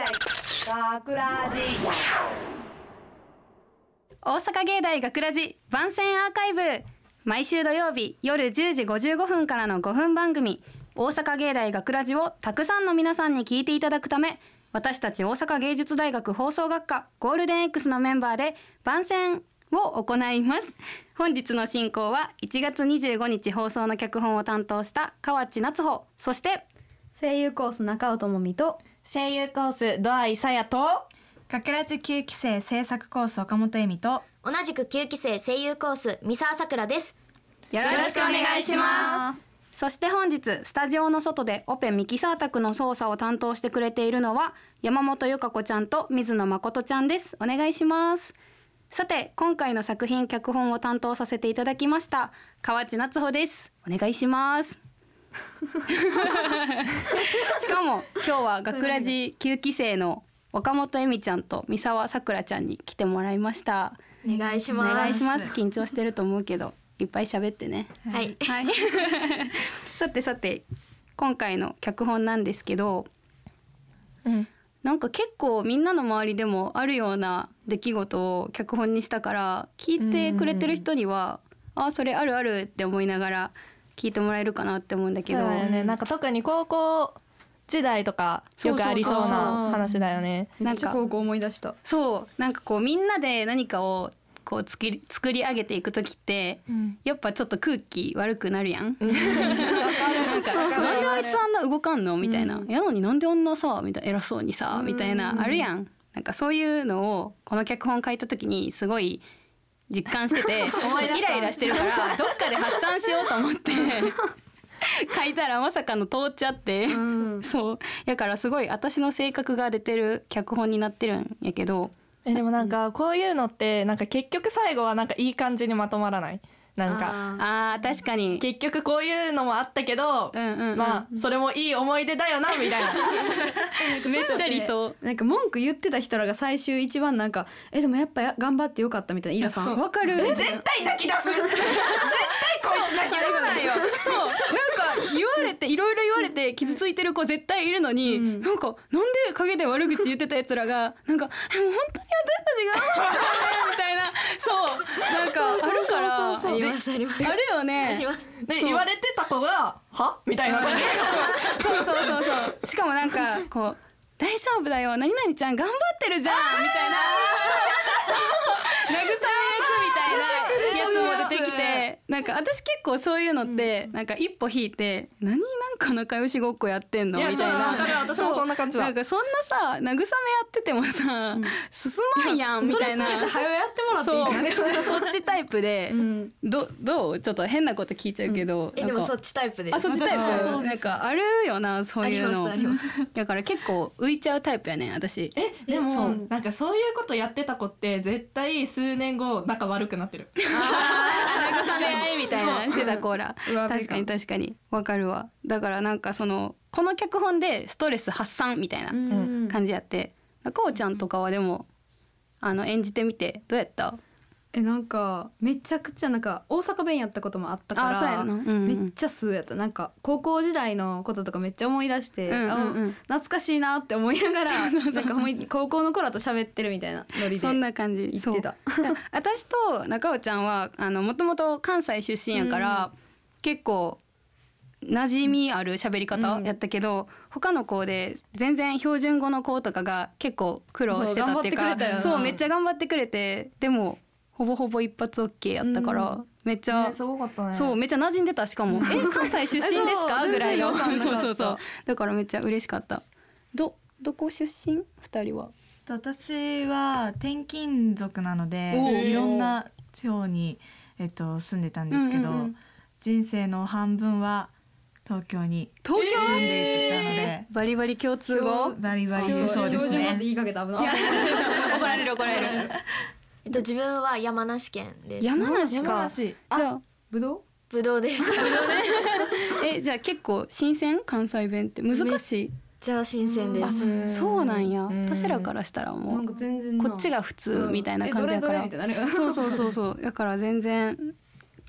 大学ラジ。大阪芸大学ラジ番宣アーカイブ。毎週土曜日夜10時55分からの5分番組。大阪芸大学ラジをたくさんの皆さんに聞いていただくため私たち大阪芸術大学放送学科ゴールデン X のメンバーで番宣を行います。本日の進行は1月25日放送の脚本を担当した河内夏穂。そして声優コース中尾智美と声優コースドアイサヤと学ラジ9期生制作コース岡本恵美と同じく9期生声優コース三沢さくらです。よろしくお願いします。そして本日スタジオの外でオペミキサー宅の操作を担当してくれているのは山本由香子ちゃんと水野誠ちゃんです。お願いします。さて今回の作品脚本を担当させていただきました河内夏穂です。お願いします しかも今日は学ラジ9期生の岡本恵美ちゃんと三沢さくらちゃんに来てもらいました。お願いしおます。願いします。緊張してると思うけどいっぱい喋ってね。はい。はい。さてさて今回の脚本なんですけどうん。なんか結構みんなの周りでもあるような出来事を脚本にしたから聞いてくれてる人には、ああそれあるあるって思いながら聞いてもらえるかなって思うんだけど。そうだよね。なんか特に高校時代とかよくありそうな話だよね。なんか高校思い出した。そう。なんかこうみんなで何かをこう作り作り上げていく時って、やっぱちょっと空気悪くなるやん。なんかなんであいつあんな動かんのみたいな、やのになんであんなさみたいな偉そうにさみたいなあるやん。なんかそういうのをこの脚本書いた時にすごい実感してて イライラしてるからどっかで発散しようと思って 書いたらまさかの通っちゃって、そう。やからすごい私の性格が出てる脚本になってるんやけど。えでもなんかこういうのってなんか結局最後はなんかいい感じにまとまらない？なんかあー。確かに。結局こういうのもあったけど、うんうんうん。まあそれもいい思い出だよなみたいな。めっちゃ理想。なんか文句言ってた人らが最終一番なんかえでもやっぱや頑張ってよかったみたいなイラさん。わかる？絶対対泣き出す。絶対こいつ泣き出すそうなんよ。そう。なんか言われていろいろ言われて傷ついてる子絶対いるのに、なんかなんで陰で悪口言ってたやつらがなんか「でも本当に私たち頑張ってたね」みたいな。そうなんかあるからありますあります。あるよね。言われてた子が「は?」みたいな。そうそうそうそう。しかもなんかこう「大丈夫だよ。何々ちゃん頑張ってるじゃん」みたいな。慰め やつも出てきてなんか私結構そういうのってなんか一歩引いて「何なんか仲良しごっこやってんの?」みたいな。私もそんな感じだ。なんかそんなさ慰めやっててもさ 進まんやんみたいな。早やってもらっていいそっちタイプでどどう？ちょっと変なこと聞いちゃうけどえでもそっちタイプで。あそっちタイプ？なんかあるよなそういうの。だから結構浮いちゃうタイプやね私。えでもなんかそういうことやってた子って絶対数年後仲悪くなってる。慰 め合いみたいなしてたコーラ確かに確かに。わかるわ。だからなんかそのこの脚本でストレス発散みたいなうん。感じやって。こうちゃんとかはでもあの演じてみてどうやった？えなんかめちゃくちゃなんか大阪弁やったこともあったからあそうやな。うんうん。めっちゃ数やった。なんか高校時代のこととかめっちゃ思い出して、うんうんうん。あ懐かしいなって思いながらなんか高校の頃と喋ってるみたいなノリで。そんな感じ。言ってた。私と中尾ちゃんはあのもともと関西出身やから、結構馴染みある喋り方やったけど、他の子で全然標準語の子とかが結構苦労してたっていうかそうめっちゃ頑張ってくれてでもほぼほぼ一発 OK やったから、めっちゃ、すごかったね。そうめっちゃ馴染んでたしかも「え関西出身ですか?」ぐらいの。そうそうそう。だからめっちゃ嬉しかった。どどこ出身？二人は。私は転勤族なのでいろんな地方に、えっと、住んでたんですけど、うんうんうん。人生の半分は東京に東京？住んでいたので、バリバリ共通語？バリバリそうです標準語ってね言いかけた。危な。い怒られる怒られる。えっと自分は山梨県です。山梨か。じゃあぶどうぶどうです。えじゃあ結構新鮮関西弁って難しい？じゃあ新鮮です。そうなんや。うん。私らからしたらなもうんか全然な。こっちが普通みたいな感じやから。えどれどれみたいになる。よそうそうそうそう。だから全然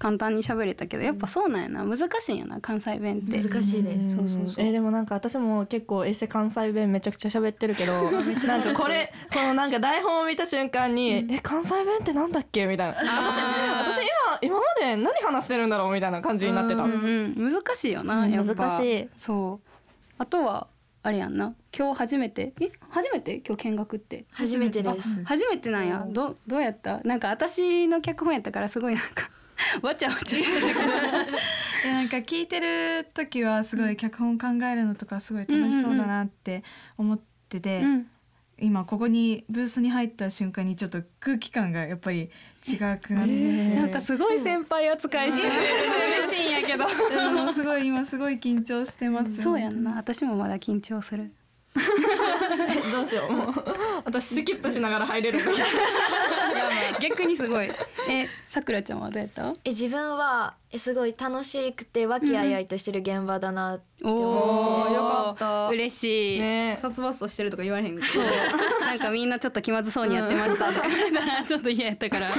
簡単に喋れたけどやっぱそうなんやな。難しいんやな関西弁って。難しいです。そうそうそう。えーでもなんか私も結構エセ関西弁めちゃくちゃ喋ってるけど なんかこれこのなんか台本を見た瞬間に、え関西弁ってなんだっけ？みたいな。私私今今まで何話してるんだろう？みたいな感じになってた。うんうん難しいよな、うん。やっぱ。難しい。そう。あとはあれやんな。今日初めて？え？初めて？今日見学って？初めてです。初めてなんや。どどうやった？なんか私の脚本やったからすごいなんか わちゃわちゃしてたけどいやなんか聞いてる時はすごい脚本考えるのとかすごい楽しそうだなって思ってて、うん。今ここにブースに入った瞬間にちょっと空気感がやっぱり違くなって、なんかすごい先輩扱いしてくれる嬉しいんやけど。でもすごい今すごい緊張してます。そうやんな。私もまだ緊張する どうしよう。もう私スキップしながら入れる 逆にすごい。えさくらちゃんはどうやった？え自分はえすごい楽しくて和気あいあいとしてる現場だなって思おーよかった。嬉しい、ね。殺伐としてるとか言われへんそう。なんかみんなちょっと気まずそうにやってましたとか言われたらちょっと嫌やったから。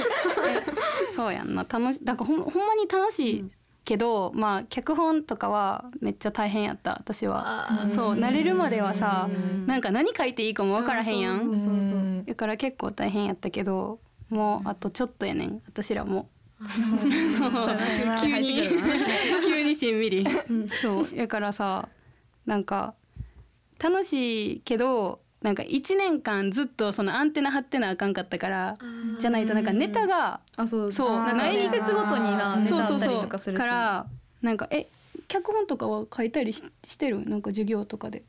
そうやんな。楽しだからほんほんまに楽しいけど、まあ脚本とかはめっちゃ大変やった私は。そう慣れるまではさなんか何書いていいかも分からへんやん。だから結構大変やったけどもうあとちょっとやねん。私らも。そう急に。急にしんみり。そう。やからさなんか楽しいけどなんか1年間ずっとそのアンテナ張ってなあかんかったからじゃないとなんかネタがあそう。そうなんかない季節ごとになネタあったりそうそうそう。とかするしからなんかえ脚本とかは書いたりししてる？なんか授業とかで。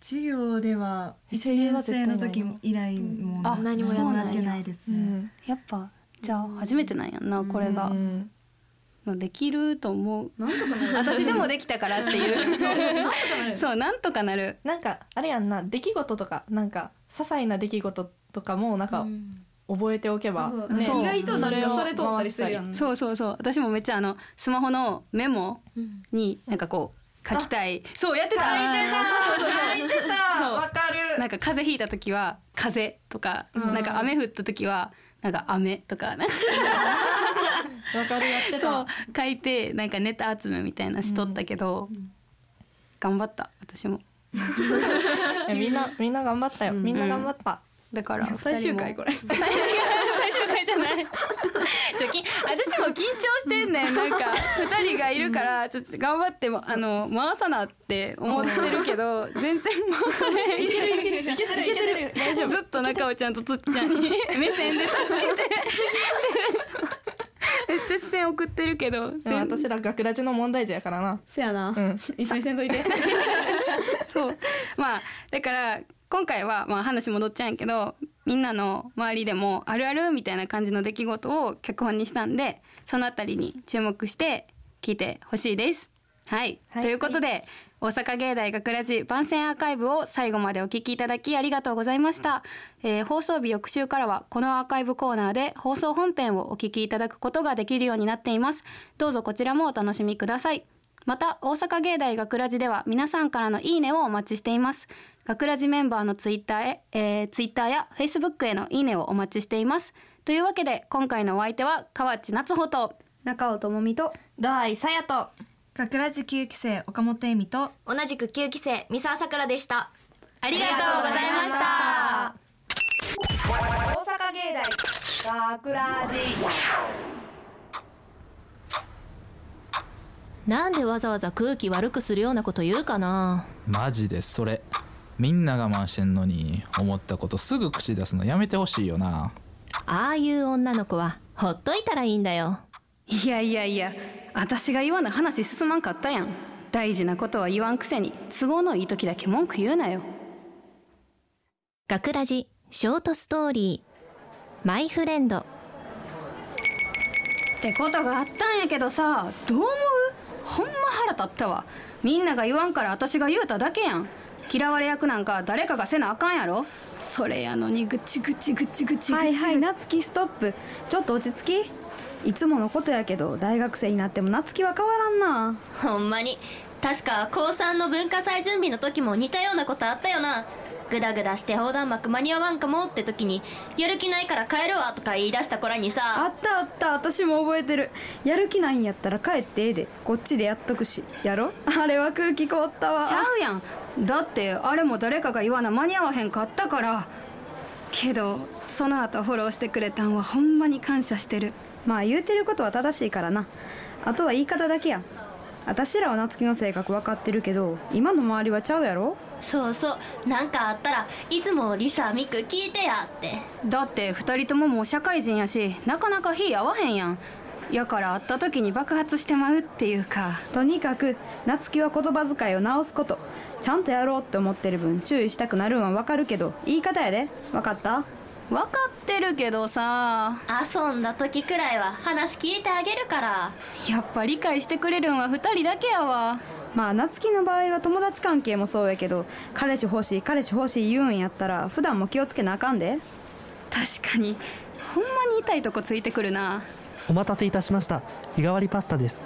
授業では一1年生の時以来もあ何もやってないですね、やっぱじゃあ初めてなんやんなこれが。うんまあできると思う。なんとかなる。私でもできたからっていう。そうなんとかなる。なんかあれやんな。出来事とかなんか些細な出来事とかもなんか覚えておけば、そうね意外となんかそれをそれ通ったりするやん。そうそうそう。私もめっちゃあのスマホのメモになんかこう書きたい。そうやってた。書いてた。わかる。なんか風邪ひいた時は風とか、なんか雨降った時はなんか雨とか わかるやってそうた書いてなんかネタ集めみたいなしとったけど、頑張った私も。みんなみんな頑張ったよ、みんな頑張った、だから最終回これ。最終回最終回じゃない。ちょき私も緊張してんねん。なんか二人がいるからちょっと頑張ってもあの回さなって思ってるけど全然回されへんいける。いけるいける。大丈夫。ずっと中尾ちゃんとつっちゃんに目線で助けて送ってるけど私ら学ラジの問題児やからな。せやな、ん。一緒にせんといて。そう。まあだから今回はまあ話戻っちゃうんやけどみんなの周りでもあるあるみたいな感じの出来事を脚本にしたんでそのあたりに注目して聞いてほしいです。はい、はい。ということで大阪芸大学ラジ番宣アーカイブを最後までお聞きいただきありがとうございました、えー放送日翌週からはこのアーカイブコーナーで放送本編をお聞きいただくことができるようになっています。どうぞこちらもお楽しみください。また大阪芸大学ラジでは皆さんからのいいねをお待ちしています。学ラジメンバーのツイッターへ、えー、ツイッターやフェイスブックへのいいねをお待ちしています。というわけで今回のお相手は河内夏穂と中尾智美とドアイさやと学ラジ9期生岡本恵美と同じく9期生三沢さくらでした。ありがとうございました。大阪芸大学ラジなんでわざわざ空気悪くするようなこと言うかな。マジでそれ。みんな我慢してんのに思ったことすぐ口出すのやめてほしいよな。ああいう女の子はほっといたらいいんだよいやいやいや私が言わな話進まんかったやん。大事なことは言わんくせに都合のいい時だけ文句言うなよ。学ラジショートストーリーマイフレンド。ってことがあったんやけどさどう思う？ほんま腹立ったわ。みんなが言わんから私が言うただけやん。嫌われ役なんか誰かがせなあかんやろ。それやのにぐちぐちぐちぐちぐち。はいはい夏希ストップ。ちょっと落ち着きいつものことやけど大学生になっても夏希は変わらんな。ほんまに。確か高3の文化祭準備の時も似たようなことあったよな。グダグダして横断幕間に合わんかもって時にやる気ないから帰るわとか言い出した頃にあさったあった。私も覚えてる。やる気ないんやったら帰ってええで。こっちでやっとくし。やろ？あれは空気凍ったわ。ちゃうやん。だってあれも誰かが言わな間に合わへんかったからけどその後フォローしてくれたんはほんまに感謝してる。まあ言うてることは正しいからな。あとは言い方だけや。ん私らは夏希の性格分かってるけど今の周りはちゃうやろ？そうそう。なんかあったらいつもリサミク聞いてやって。だって2人とももう社会人やしなかなか火合わへんやん。やから会った時に爆発してまうっていうか。とにかく夏希は言葉遣いを直すことちゃんとやろうって思ってる分注意したくなるんは分かるけど言い方やで。分かった？分かってるけどさ。遊んだ時くらいは話聞いてあげるから。やっぱ理解してくれるんは2人だけやわ。まあ夏希の場合は友達関係もそうやけど彼氏欲しい彼氏欲しい言うんやったら普段も気をつけなあかんで。確かに。ほんまに痛いとこついてくるな。お待たせいたしました。日替わりパスタです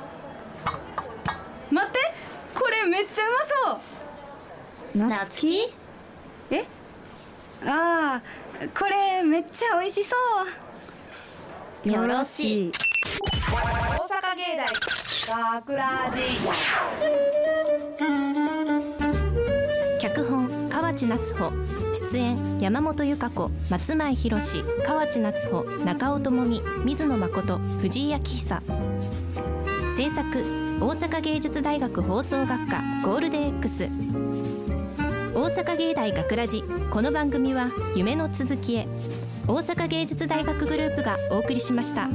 待ってこれめっちゃうまそう夏希？え？ああこれめっちゃ美味しそう。よろしい。大阪芸大学ラジ脚本河内夏穂。出演山本由香子松前宏河内夏穂中尾智美水野誠藤井明久。制作大阪芸術大学放送学科ゴールデン X 大阪芸大学ラジこの番組は夢の続きへ大阪芸術大学グループがお送りしました。